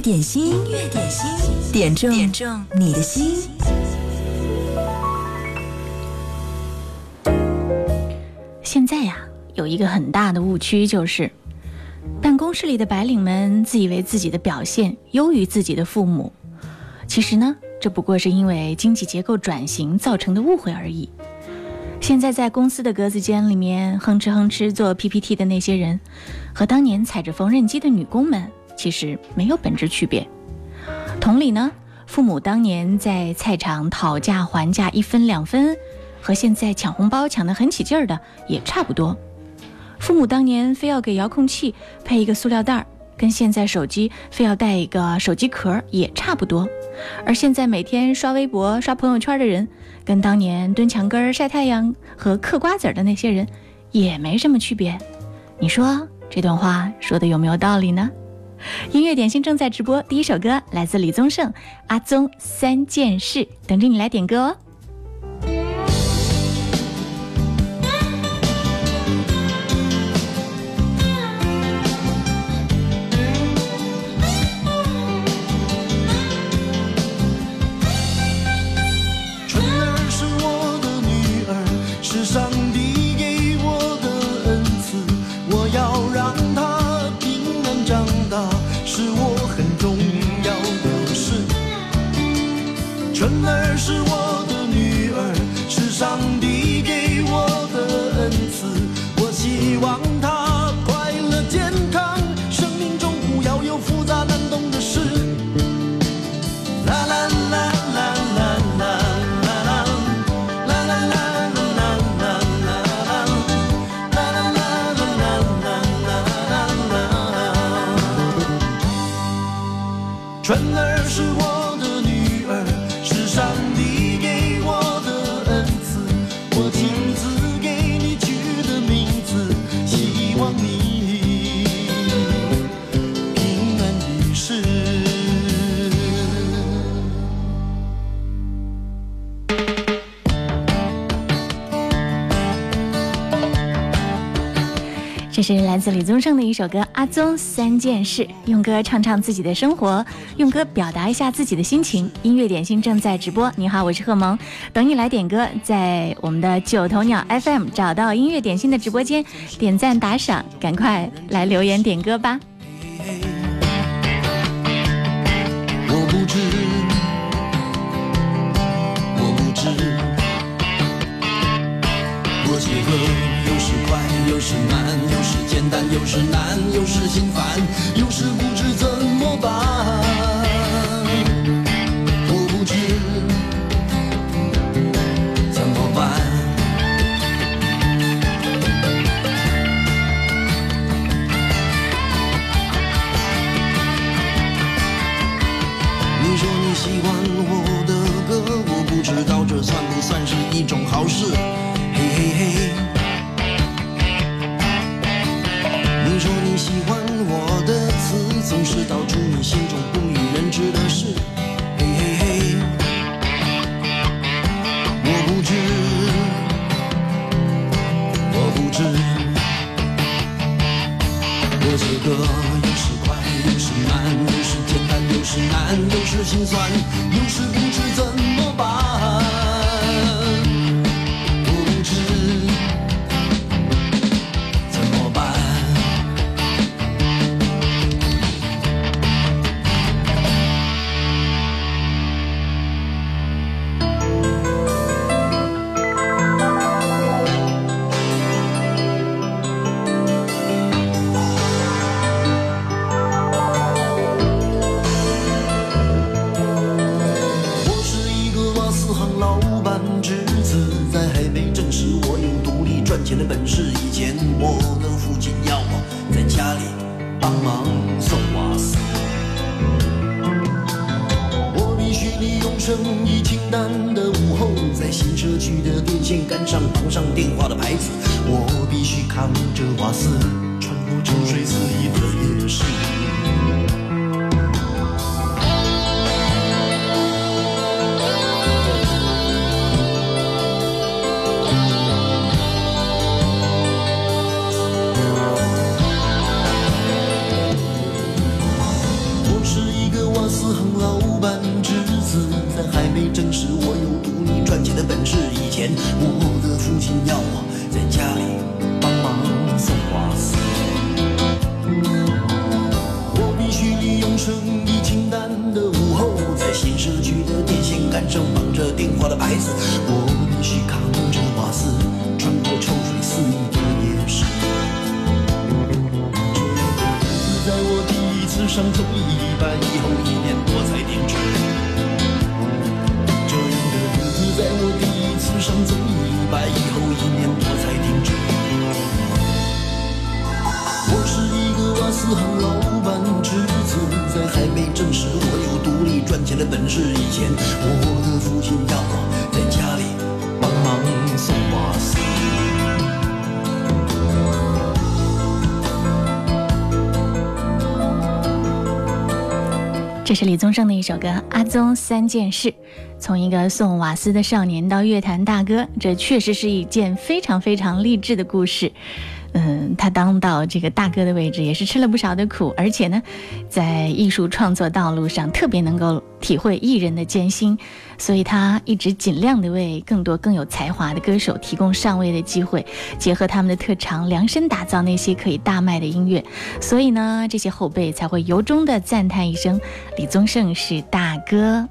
点心，音乐点心，点中点中你的心。现在呀，有一个很大的误区，就是办公室里的白领们自以为自己的表现优于自己的父母。其实呢，这不过是因为经济结构转型造成的误会而已。现在在公司的格子间里面哼哧哼哧做 PPT 的那些人，和当年踩着缝纫机的女工们其实没有本质区别。同理呢，父母当年在菜场讨价还价一分两分，和现在抢红包抢得很起劲儿的也差不多。父母当年非要给遥控器配一个塑料袋儿，跟现在手机非要带一个手机壳也差不多。而现在每天刷微博、刷朋友圈的人。跟当年蹲墙根晒太阳和嗑瓜子的那些人也没什么区别，你说这段话说的有没有道理呢？音乐点心正在直播，第一首歌来自李宗盛，《阿宗三件事》，等着你来点歌哦。春儿是我的女儿是上帝是来自李宗盛的一首歌《阿宗三件事》，用歌唱唱自己的生活，用歌表达一下自己的心情。音乐点心正在直播，你好，我是贺萌，等你来点歌，在我们的九头鸟 FM 找到音乐点心的直播间，点赞打赏，赶快来留言点歌吧。我不知，我不知，我写歌有时快，有时慢。简单又是难，又是心烦，又是不知怎么办。我不知怎么办。你说你喜欢我的歌，我不知道这算不算是一种好事。是李宗盛的一首歌《阿宗三件事》，从一个送瓦斯的少年到乐坛大哥，这确实是一件非常非常励志的故事。嗯，他当到这个大哥的位置，也是吃了不少的苦，而且呢，在艺术创作道路上特别能够体会艺人的艰辛，所以他一直尽量的为更多更有才华的歌手提供上位的机会，结合他们的特长，量身打造那些可以大卖的音乐。所以呢，这些后辈才会由衷的赞叹一声：“李宗盛是大哥。”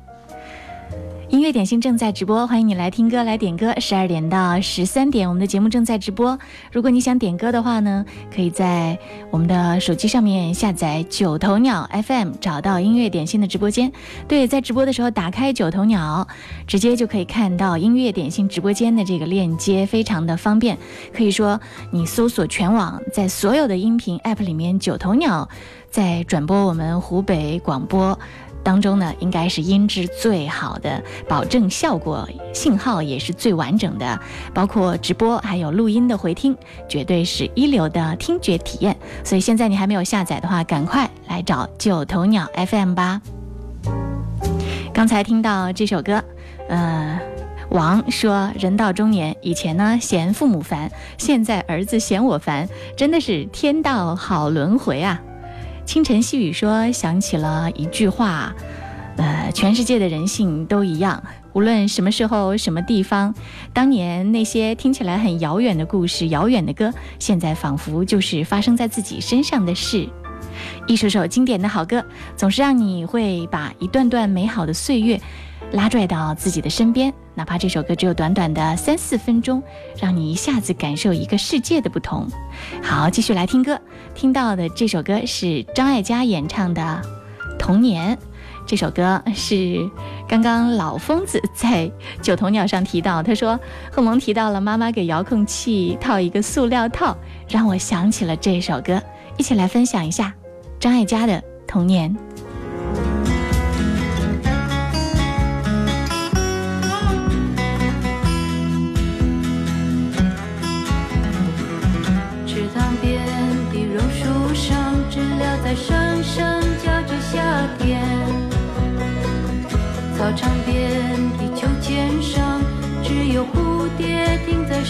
音乐点心正在直播，欢迎你来听歌来点歌。十二点到十三点，我们的节目正在直播。如果你想点歌的话呢，可以在我们的手机上面下载九头鸟 FM，找到音乐点心的直播间。对，在直播的时候打开九头鸟，直接就可以看到音乐点心直播间的这个链接，非常的方便。可以说，你搜索全网，在所有的音频 App 里面，九头鸟在转播我们湖北广播。当中呢，应该是音质最好的，保证效果信号也是最完整的，包括直播还有录音的回听，绝对是一流的听觉体验。所以现在你还没有下载的话，赶快来找九头鸟 FM 吧。刚才听到这首歌，呃，王说人到中年，以前呢嫌父母烦，现在儿子嫌我烦，真的是天道好轮回啊。清晨细雨说，想起了一句话，呃，全世界的人性都一样，无论什么时候、什么地方，当年那些听起来很遥远的故事、遥远的歌，现在仿佛就是发生在自己身上的事。一首首经典的好歌，总是让你会把一段段美好的岁月拉拽到自己的身边，哪怕这首歌只有短短的三四分钟，让你一下子感受一个世界的不同。好，继续来听歌。听到的这首歌是张艾嘉演唱的《童年》，这首歌是刚刚老疯子在九头鸟上提到，他说贺萌提到了妈妈给遥控器套一个塑料套，让我想起了这首歌，一起来分享一下张艾嘉的《童年》。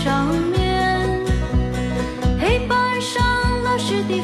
上面。黑板上老师的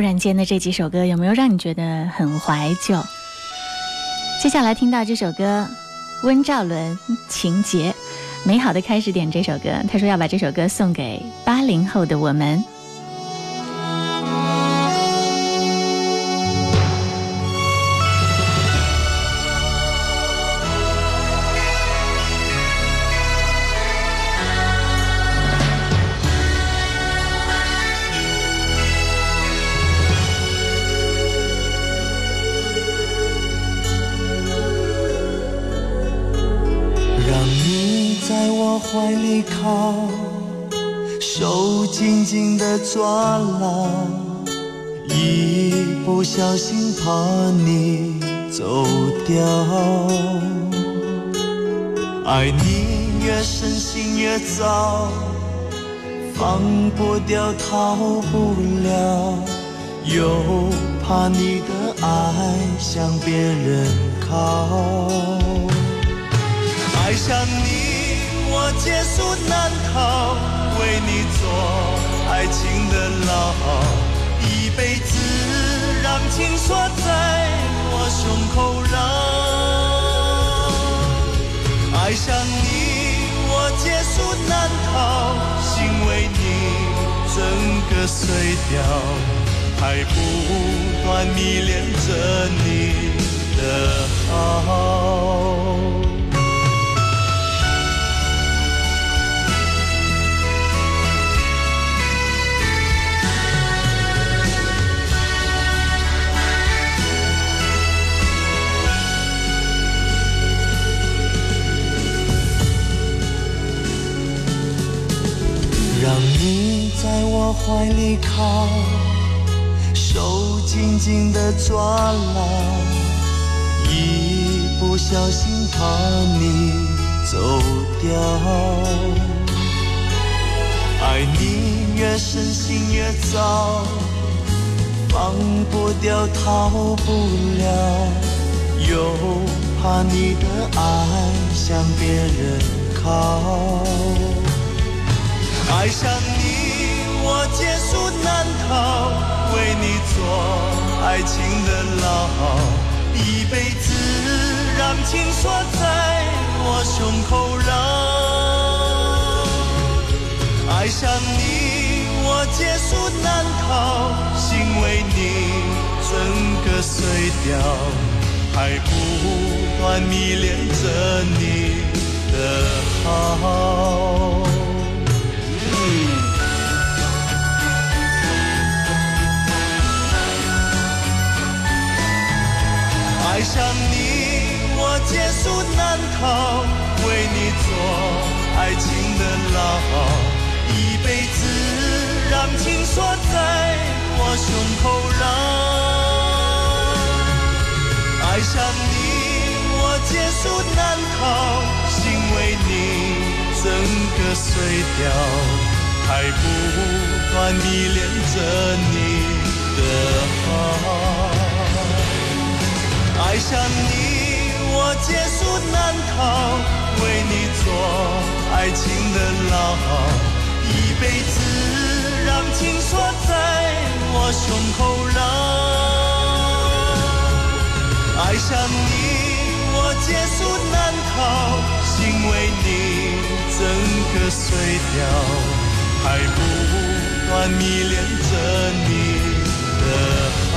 突然间的这几首歌有没有让你觉得很怀旧？接下来听到这首歌，温兆伦《情节》，美好的开始点这首歌。他说要把这首歌送给八零后的我们。抓牢，一不小心怕你走掉。爱你越深心越糟，放不掉逃不了，又怕你的爱向别人靠。爱上你，我劫数难逃，为你做爱情的牢，一辈子让情锁在我胸口绕。爱上你，我劫数难逃，心为你整个碎掉，还不断迷恋着你的好。让你在我怀里靠，手紧紧地抓牢，一不小心怕你走掉。爱你越深心越糟，放不掉逃不了，又怕你的爱向别人靠。爱上你，我劫数难逃，为你做爱情的牢，一辈子让情锁在我胸口绕。爱上你，我劫数难逃，心为你整个碎掉，还不断迷恋着你的好。爱上你，我劫数难逃，为你做爱情的牢，一辈子让情锁在我胸口绕。爱上你，我劫数难逃，心为你整个碎掉，还不断迷恋着你的好。爱上你，我劫数难逃，为你做爱情的牢，一辈子让情锁在我胸口绕。爱上你，我劫数难逃，心为你整个碎掉，还不断迷恋着你的好。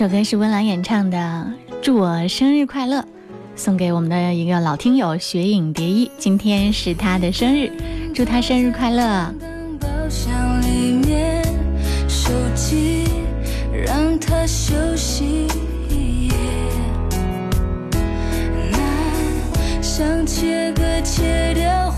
首歌是温岚演唱的《祝我生日快乐》，送给我们的一个老听友雪影蝶衣，今天是他的生日，祝他生日快乐！切割切掉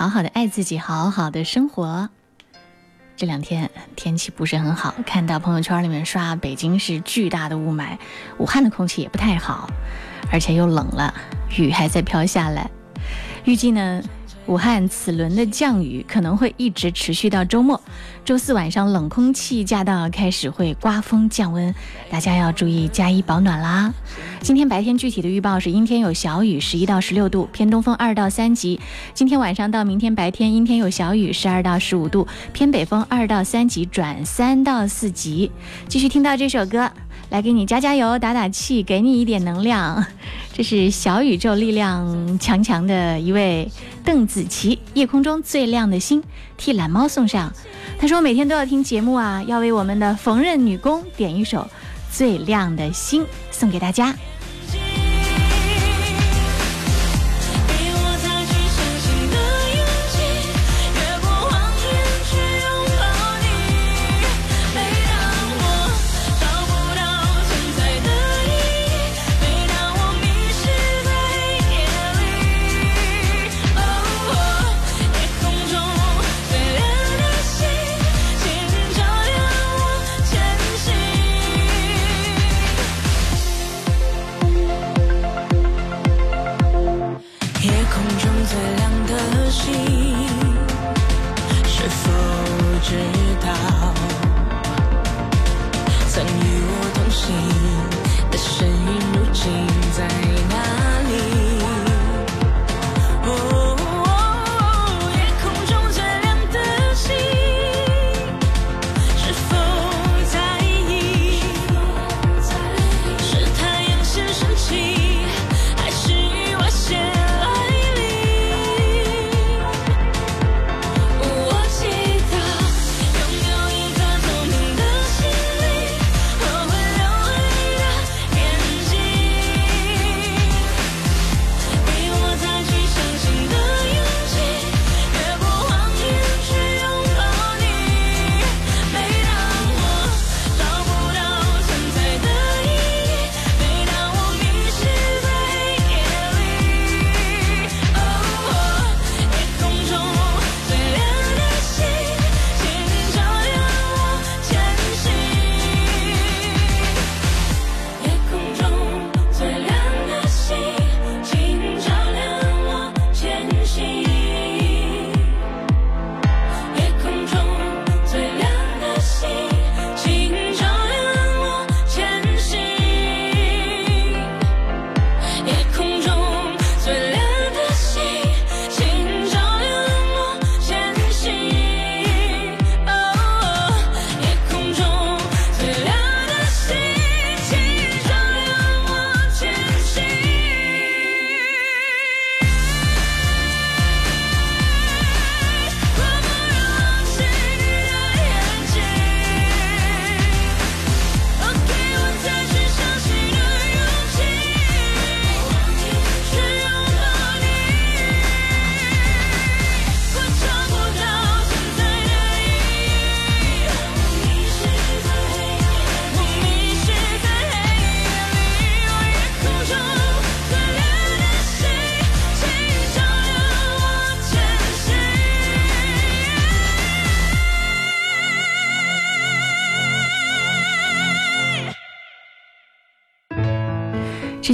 好好的爱自己，好好的生活。这两天天气不是很好，看到朋友圈里面刷北京是巨大的雾霾，武汉的空气也不太好，而且又冷了，雨还在飘下来。预计呢，武汉此轮的降雨可能会一直持续到周末。周四晚上冷空气驾到，开始会刮风降温，大家要注意加衣保暖啦。今天白天具体的预报是阴天有小雨，十一到十六度，偏东风二到三级。今天晚上到明天白天阴天有小雨，十二到十五度，偏北风二到三级转三到四级。继续听到这首歌，来给你加加油、打打气，给你一点能量。这是小宇宙力量强强的一位邓紫棋，《夜空中最亮的星》替懒猫送上。他说每天都要听节目啊，要为我们的缝纫女工点一首《最亮的星》送给大家。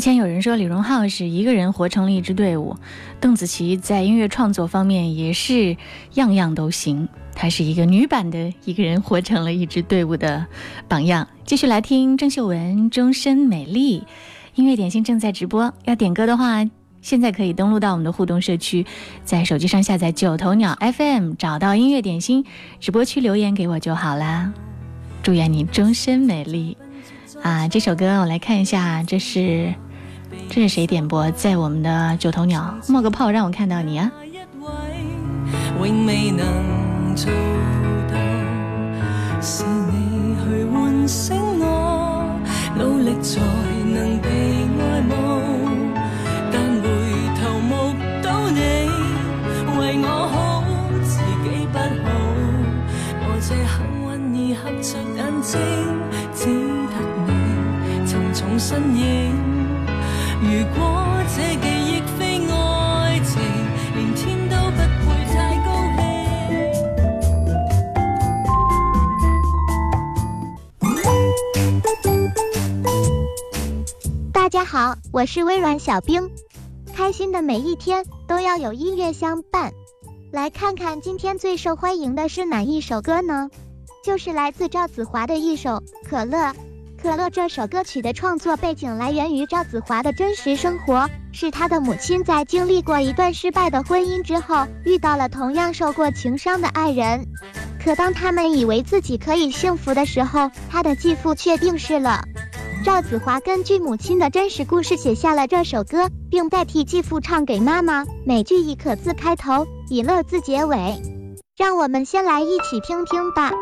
前有人说李荣浩是一个人活成了一支队伍，邓紫棋在音乐创作方面也是样样都行，她是一个女版的一个人活成了一支队伍的榜样。继续来听郑秀文《终身美丽》，音乐点心正在直播，要点歌的话。现在可以登录到我们的互动社区，在手机上下载九头鸟 FM，找到音乐点心直播区留言给我就好啦。祝愿你终身美丽啊！这首歌我来看一下，这是这是谁点播？在我们的九头鸟冒个泡，让我看到你啊！一位永未能做到，是你去唤醒我，努力才能被爱慕，但回头目睹你为我好，自己不好，我这幸運兒合着眼睛，只得你沉重身影。如果这记忆非爱情，連天都不会太高兴。大家好，我是微软小冰。开心的每一天都要有音乐相伴。来看看今天最受欢迎的是哪一首歌呢？就是来自赵子华的一首《可乐》。可乐这首歌曲的创作背景来源于赵子华的真实生活，是他的母亲在经历过一段失败的婚姻之后，遇到了同样受过情伤的爱人。可当他们以为自己可以幸福的时候，他的继父却病逝了。赵子华根据母亲的真实故事写下了这首歌，并代替继父唱给妈妈。每句以“可”字开头，以“乐”字结尾。让我们先来一起听听吧。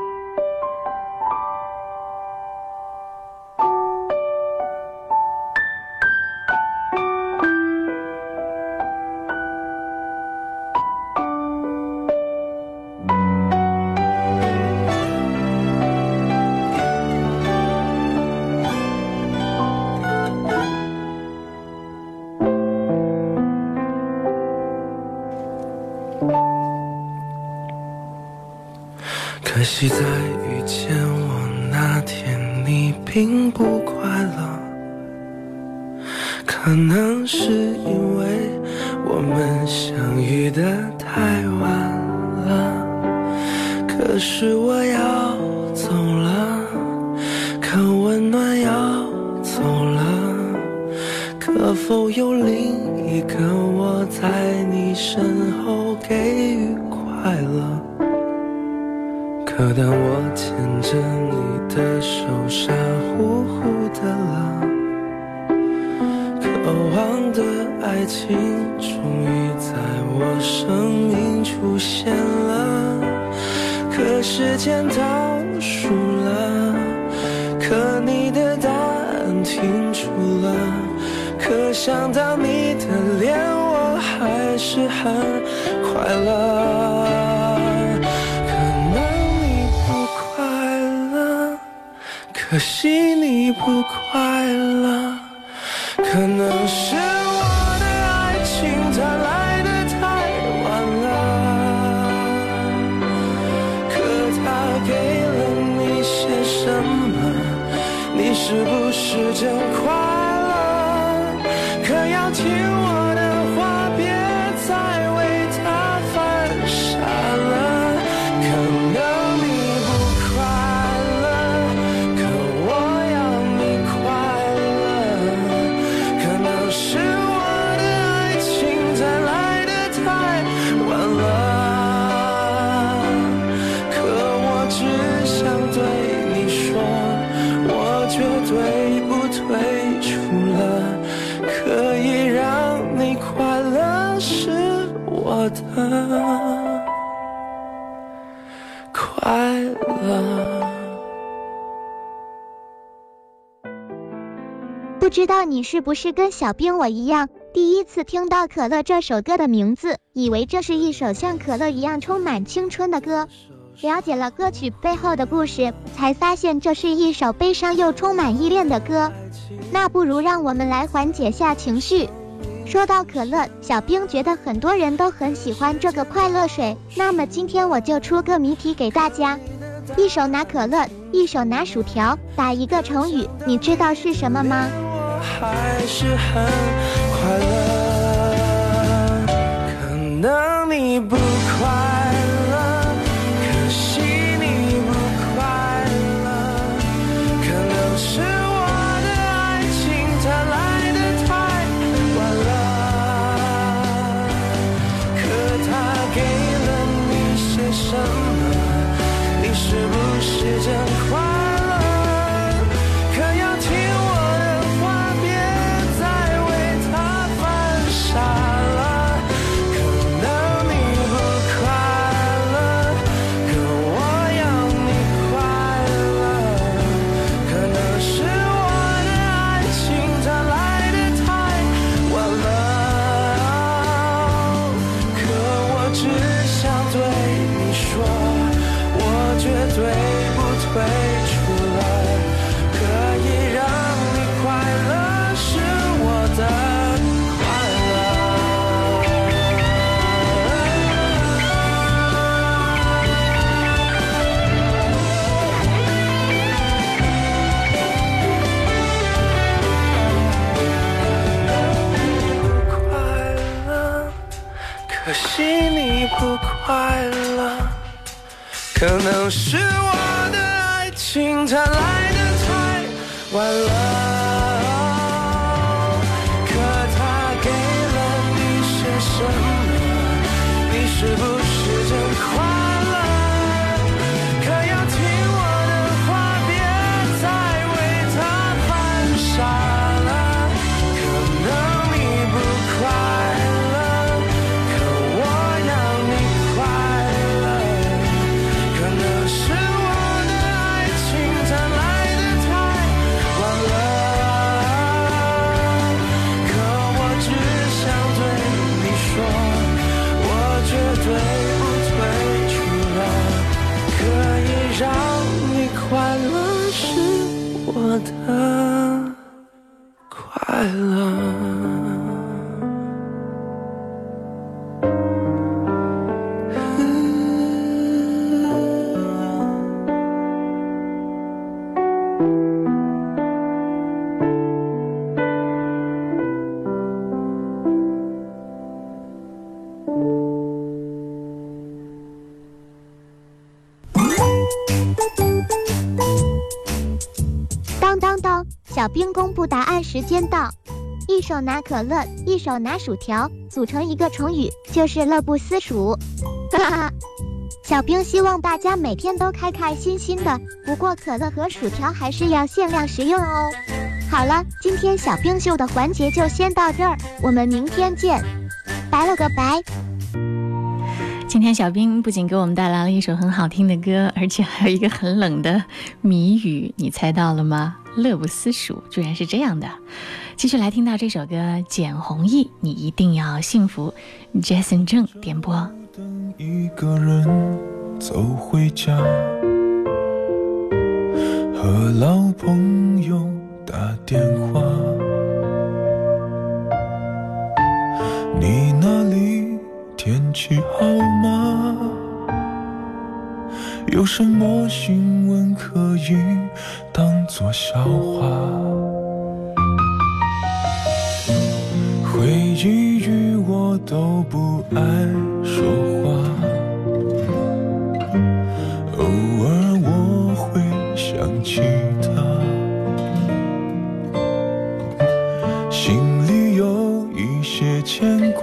我们相遇的太晚了。可可是我要走了，可温暖要走了，可否有另一个我在你身后给予快乐？可当我牵着你的手，傻乎乎的了。渴望的爱情终于在我生命出现了，可时间倒数了，可你的答案停住了，可想到你的脸，我还是很快乐。可能你不快乐，可惜你不快。可能是我的爱情它来的太晚了，可它给了你些什么？你是不是真只想对你说，我绝对不退出了。可以让你快乐是我的快乐。不知道你是不是跟小兵我一样，第一次听到《可乐》这首歌的名字，以为这是一首像可乐一样充满青春的歌。了解了歌曲背后的故事，才发现这是一首悲伤又充满依恋的歌。那不如让我们来缓解下情绪。说到可乐，小兵觉得很多人都很喜欢这个快乐水。那么今天我就出个谜题给大家：一手拿可乐，一手拿薯条，打一个成语，你知道是什么吗？我还是很快乐。可能你不可是我的爱情它来的太晚了，时间到。一手拿可乐，一手拿薯条，组成一个成语，就是乐不思蜀。哈哈，小兵希望大家每天都开开心心的，不过可乐和薯条还是要限量食用哦。好了，今天小兵秀的环节就先到这儿，我们明天见，拜了个拜。今天小兵不仅给我们带来了一首很好听的歌，而且还有一个很冷的谜语，你猜到了吗？乐不思蜀，居然是这样的。继续来听到这首歌，简弘毅，你一定要幸福。Jason 郑点播。等一个人走回家，和老朋友打电话。你那里天气好吗？有什么新闻可以当作笑话？回忆语我都不爱说话，偶尔我会想起他，心里有一些牵挂，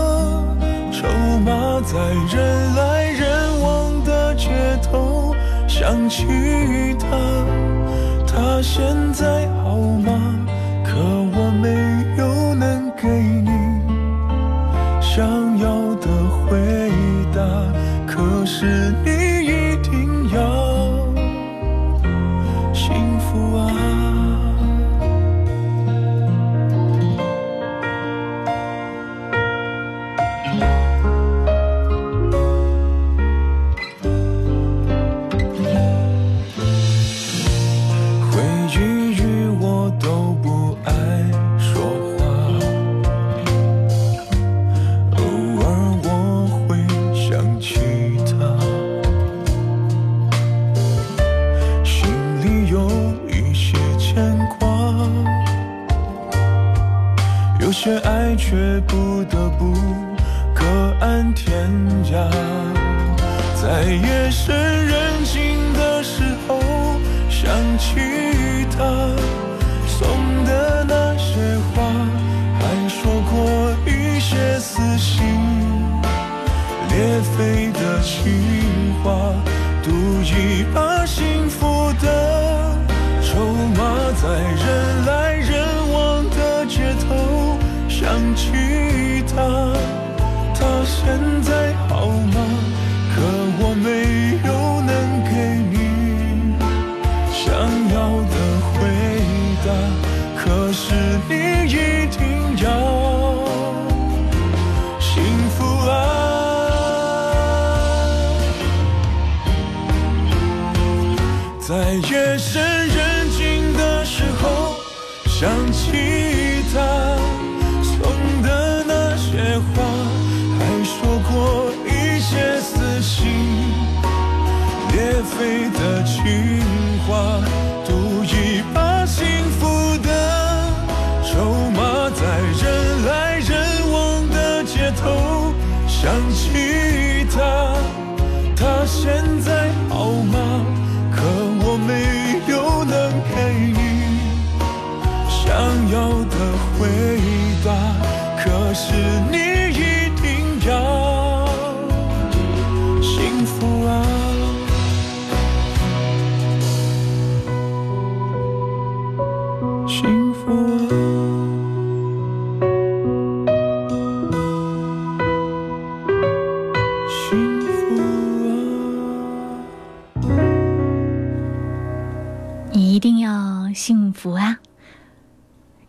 在人来人往的街头想起他，他现在好吗？却不得不各安天涯，在夜深人静的时候。想起他送的那些话，还说过一些撕心裂肺的情话，赌一把幸福的筹码，在人祈祷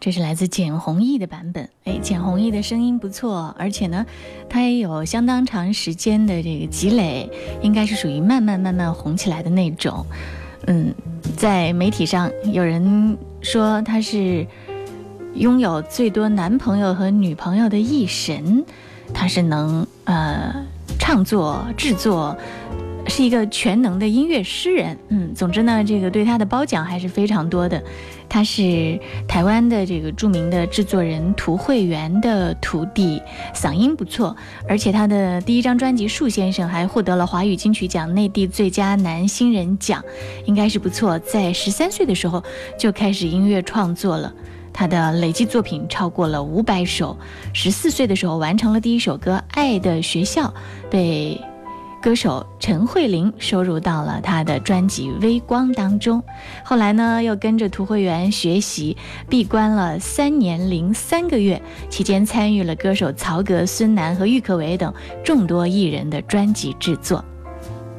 这是来自简弘毅的版本。哎，简弘毅的声音不错，而且呢，他也有相当长时间的这个积累，应该是属于慢慢慢慢红起来的那种。嗯，在媒体上有人说他是拥有最多男朋友和女朋友的艺神，他是能呃创作制作。是一个全能的音乐诗人，嗯，总之呢，这个对他的褒奖还是非常多的。他是台湾的这个著名的制作人涂慧源的徒弟，嗓音不错，而且他的第一张专辑《树先生》还获得了华语金曲奖内地最佳男新人奖，应该是不错。在十三岁的时候就开始音乐创作了，他的累计作品超过了五百首。十四岁的时候完成了第一首歌《爱的学校》，被。歌手陈慧琳收入到了她的专辑《微光》当中，后来呢，又跟着涂慧源学习，闭关了三年零三个月，期间参与了歌手曹格、孙楠和郁可唯等众多艺人的专辑制作。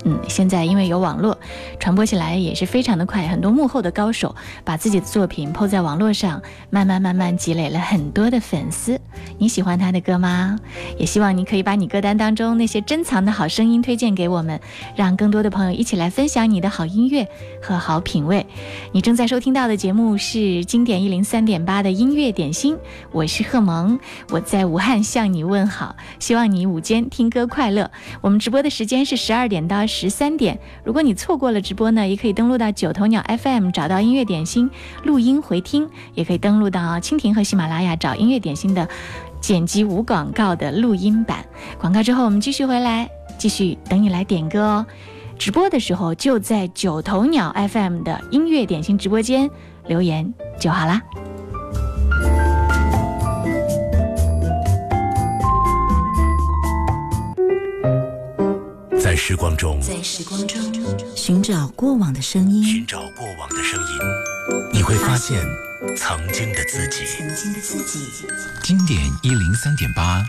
嗯，现在因为有网络，传播起来也是非常的快。很多幕后的高手把自己的作品抛在网络上，慢慢慢慢积累了很多的粉丝。你喜欢他的歌吗？也希望你可以把你歌单当中那些珍藏的好声音推荐给我们，让更多的朋友一起来分享你的好音乐和好品味。你正在收听到的节目是经典一零三点八的音乐点心，我是贺萌，我在武汉向你问好，希望你午间听歌快乐。我们直播的时间是十二点到。十三点，如果你错过了直播呢，也可以登录到九头鸟 FM 找到音乐点心录音回听，也可以登录到蜻蜓和喜马拉雅找音乐点心的剪辑无广告的录音版。广告之后，我们继续回来，继续等你来点歌哦。直播的时候就在九头鸟 FM 的音乐点心直播间留言就好啦。在时光中，在时光中寻找过往的声音，寻找过往的声音，你会发现曾经的自己。曾经的自己。经典一零三点八，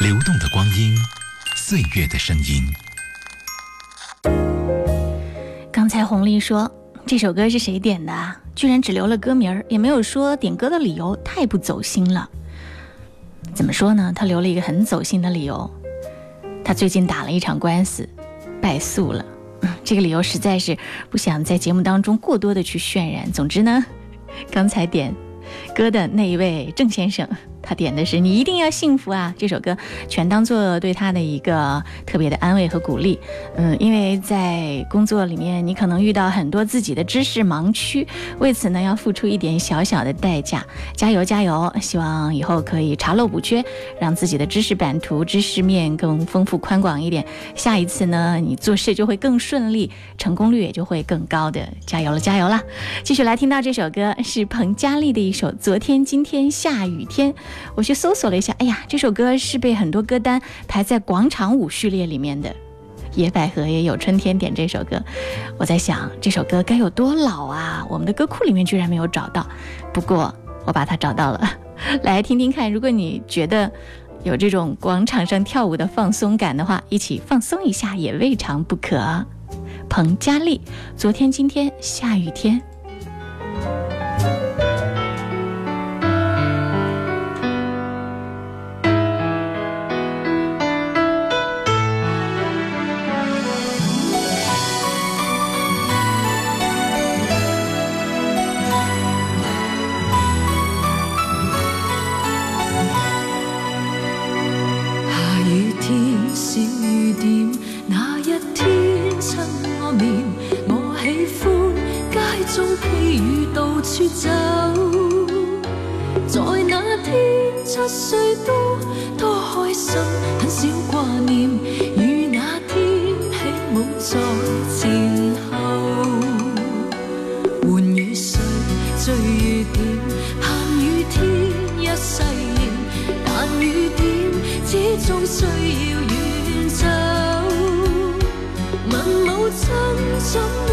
流动的光阴，岁月的声音。刚才红丽说这首歌是谁点的？居然只留了歌名儿，也没有说点歌的理由，太不走心了。怎么说呢？他留了一个很走心的理由。他最近打了一场官司，败诉了。这个理由实在是不想在节目当中过多的去渲染。总之呢，刚才点歌的那一位郑先生。他点的是《你一定要幸福啊》这首歌，全当做对他的一个特别的安慰和鼓励。嗯，因为在工作里面，你可能遇到很多自己的知识盲区，为此呢要付出一点小小的代价。加油加油！希望以后可以查漏补缺，让自己的知识版图、知识面更丰富宽广一点。下一次呢，你做事就会更顺利，成功率也就会更高的。加油了，加油了！继续来听到这首歌，是彭佳丽的一首《昨天今天下雨天》。我去搜索了一下，哎呀，这首歌是被很多歌单排在广场舞序列里面的。野百合也有春天点这首歌，我在想这首歌该有多老啊？我们的歌库里面居然没有找到，不过我把它找到了，来听听看。如果你觉得有这种广场上跳舞的放松感的话，一起放松一下也未尝不可。彭佳丽，昨天今天下雨天。披雨到处走，在那天七岁多，多开心，很少挂念。与那天起舞在前后，伴雨水，追雨点，盼雨天一世念，但雨点始终需要远走。问母亲怎？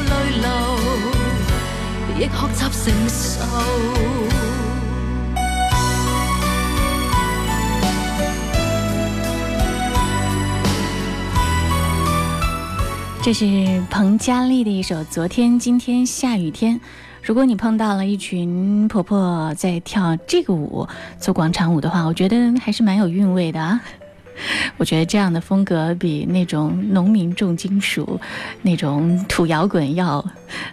淚流，亦學習承受。这是彭佳丽的一首《昨天今天下雨天》。如果你碰到了一群婆婆在跳这个舞，做广场舞的话，我觉得还是蛮有韵味的啊。我觉得这样的风格比那种农民重金属、那种土摇滚要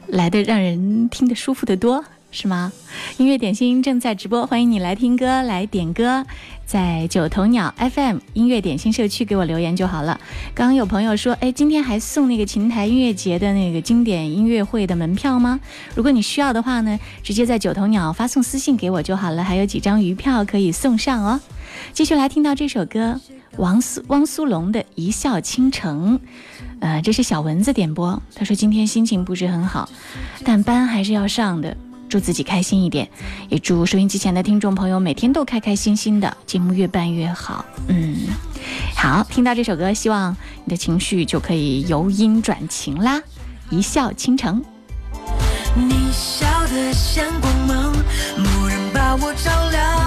来的让人听得舒服得多，是吗？音乐点心正在直播，欢迎你来听歌、来点歌，在九头鸟 FM 音乐点心社区给我留言就好了。刚刚有朋友说，哎，今天还送那个琴台音乐节的那个经典音乐会的门票吗？如果你需要的话呢，直接在九头鸟发送私信给我就好了，还有几张余票可以送上哦。继续来听到这首歌。王苏汪苏泷的一笑倾城，呃，这是小蚊子点播。他说今天心情不是很好，但班还是要上的，祝自己开心一点，也祝收音机前的听众朋友每天都开开心心的，节目越办越好。嗯，好，听到这首歌，希望你的情绪就可以由阴转晴啦，一笑倾城。你笑得像光芒，蓦然把我照亮。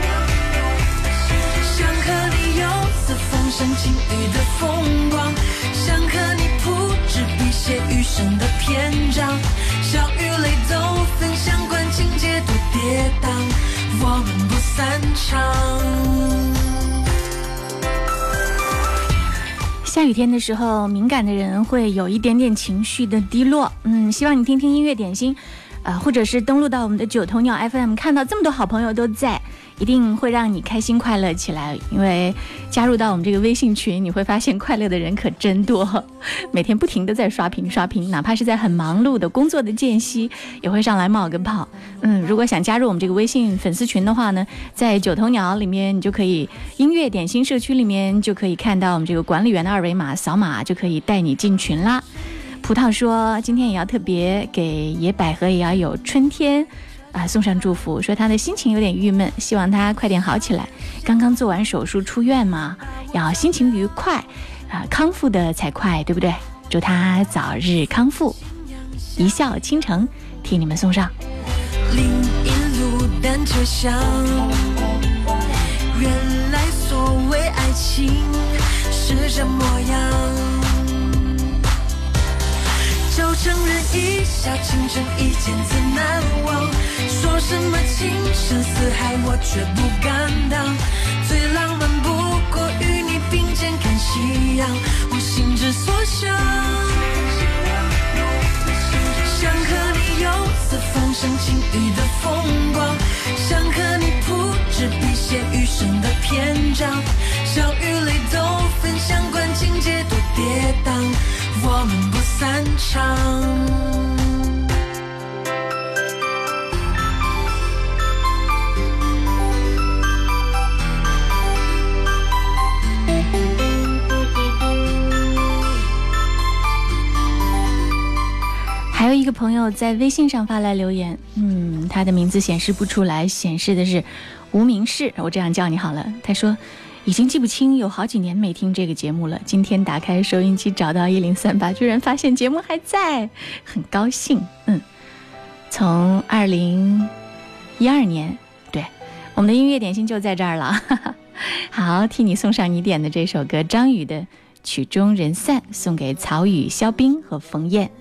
生晴雨的风光，想和你铺纸笔写余生的篇章。笑与泪都分享，管情节多跌宕，我们不散场。下雨天的时候，敏感的人会有一点点情绪的低落。嗯，希望你听听音乐点心，啊、或者是登录到我们的九头鸟 FM，看到这么多好朋友都在，一定会让你开心快乐起来。因为加入到我们这个微信群，你会发现快乐的人可真多，每天不停的在刷屏刷屏，哪怕是在很忙碌的工作的间隙，也会上来冒个泡。嗯，如果想加入我们这个微信粉丝群的话呢，在九头鸟里面，你就可以音乐点心社区里面就可以看到我们这个管理员的二维码，扫码就可以带你进群啦。葡萄说，今天也要特别给野百合也要有春天。啊，送上祝福，说他的心情有点郁闷，希望他快点好起来。刚刚做完手术出院嘛，要心情愉快，啊，康复的才快，对不对？祝他早日康复，一笑倾城，替你们送上。林荫路单车响，原来所谓爱情是这模样。就承认一笑倾城，一见自难忘。说什么情深似海，我却不敢当。最浪漫不过与你并肩看夕阳，我心之所向。想和你游四方，赏晴雨的风光，想和你铺纸笔写余生的篇章，笑与泪都分享，管情节多跌宕，我们不散场。有一个朋友在微信上发来留言，嗯，他的名字显示不出来，显示的是无名氏，我这样叫你好了。他说已经记不清，有好几年没听这个节目了。今天打开收音机找到一零三八，居然发现节目还在，很高兴。嗯，从二零一二年，对，我们的音乐点心就在这儿了。好，替你送上你点的这首歌，张宇的《曲终人散》，送给曹宇、肖冰和冯燕。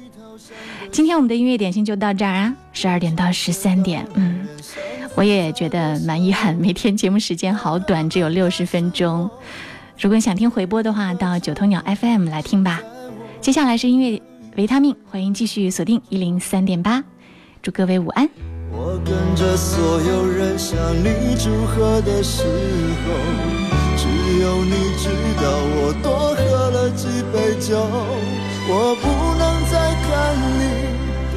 今天我们的音乐点心就到这儿啊，十二点到十三点。嗯，我也觉得蛮遗憾，每天节目时间好短，只有六十分钟。如果你想听回播的话，到九头鸟 FM 来听吧。接下来是音乐维他命，欢迎继续锁定一零三点八，祝各位午安。我跟着所有人向你祝贺的时候，只有你知道我多喝了几杯酒。我不能再看你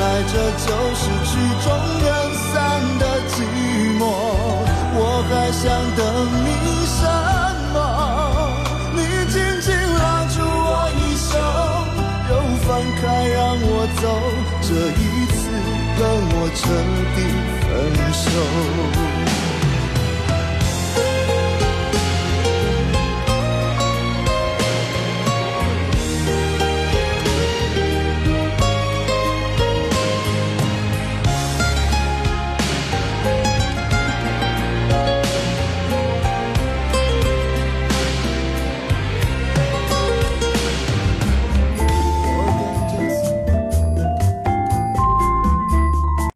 原来这就是曲终人散的寂寞，我还想等你什么？你紧紧拉住我衣袖，又放开让我走，这一次跟我彻底分手。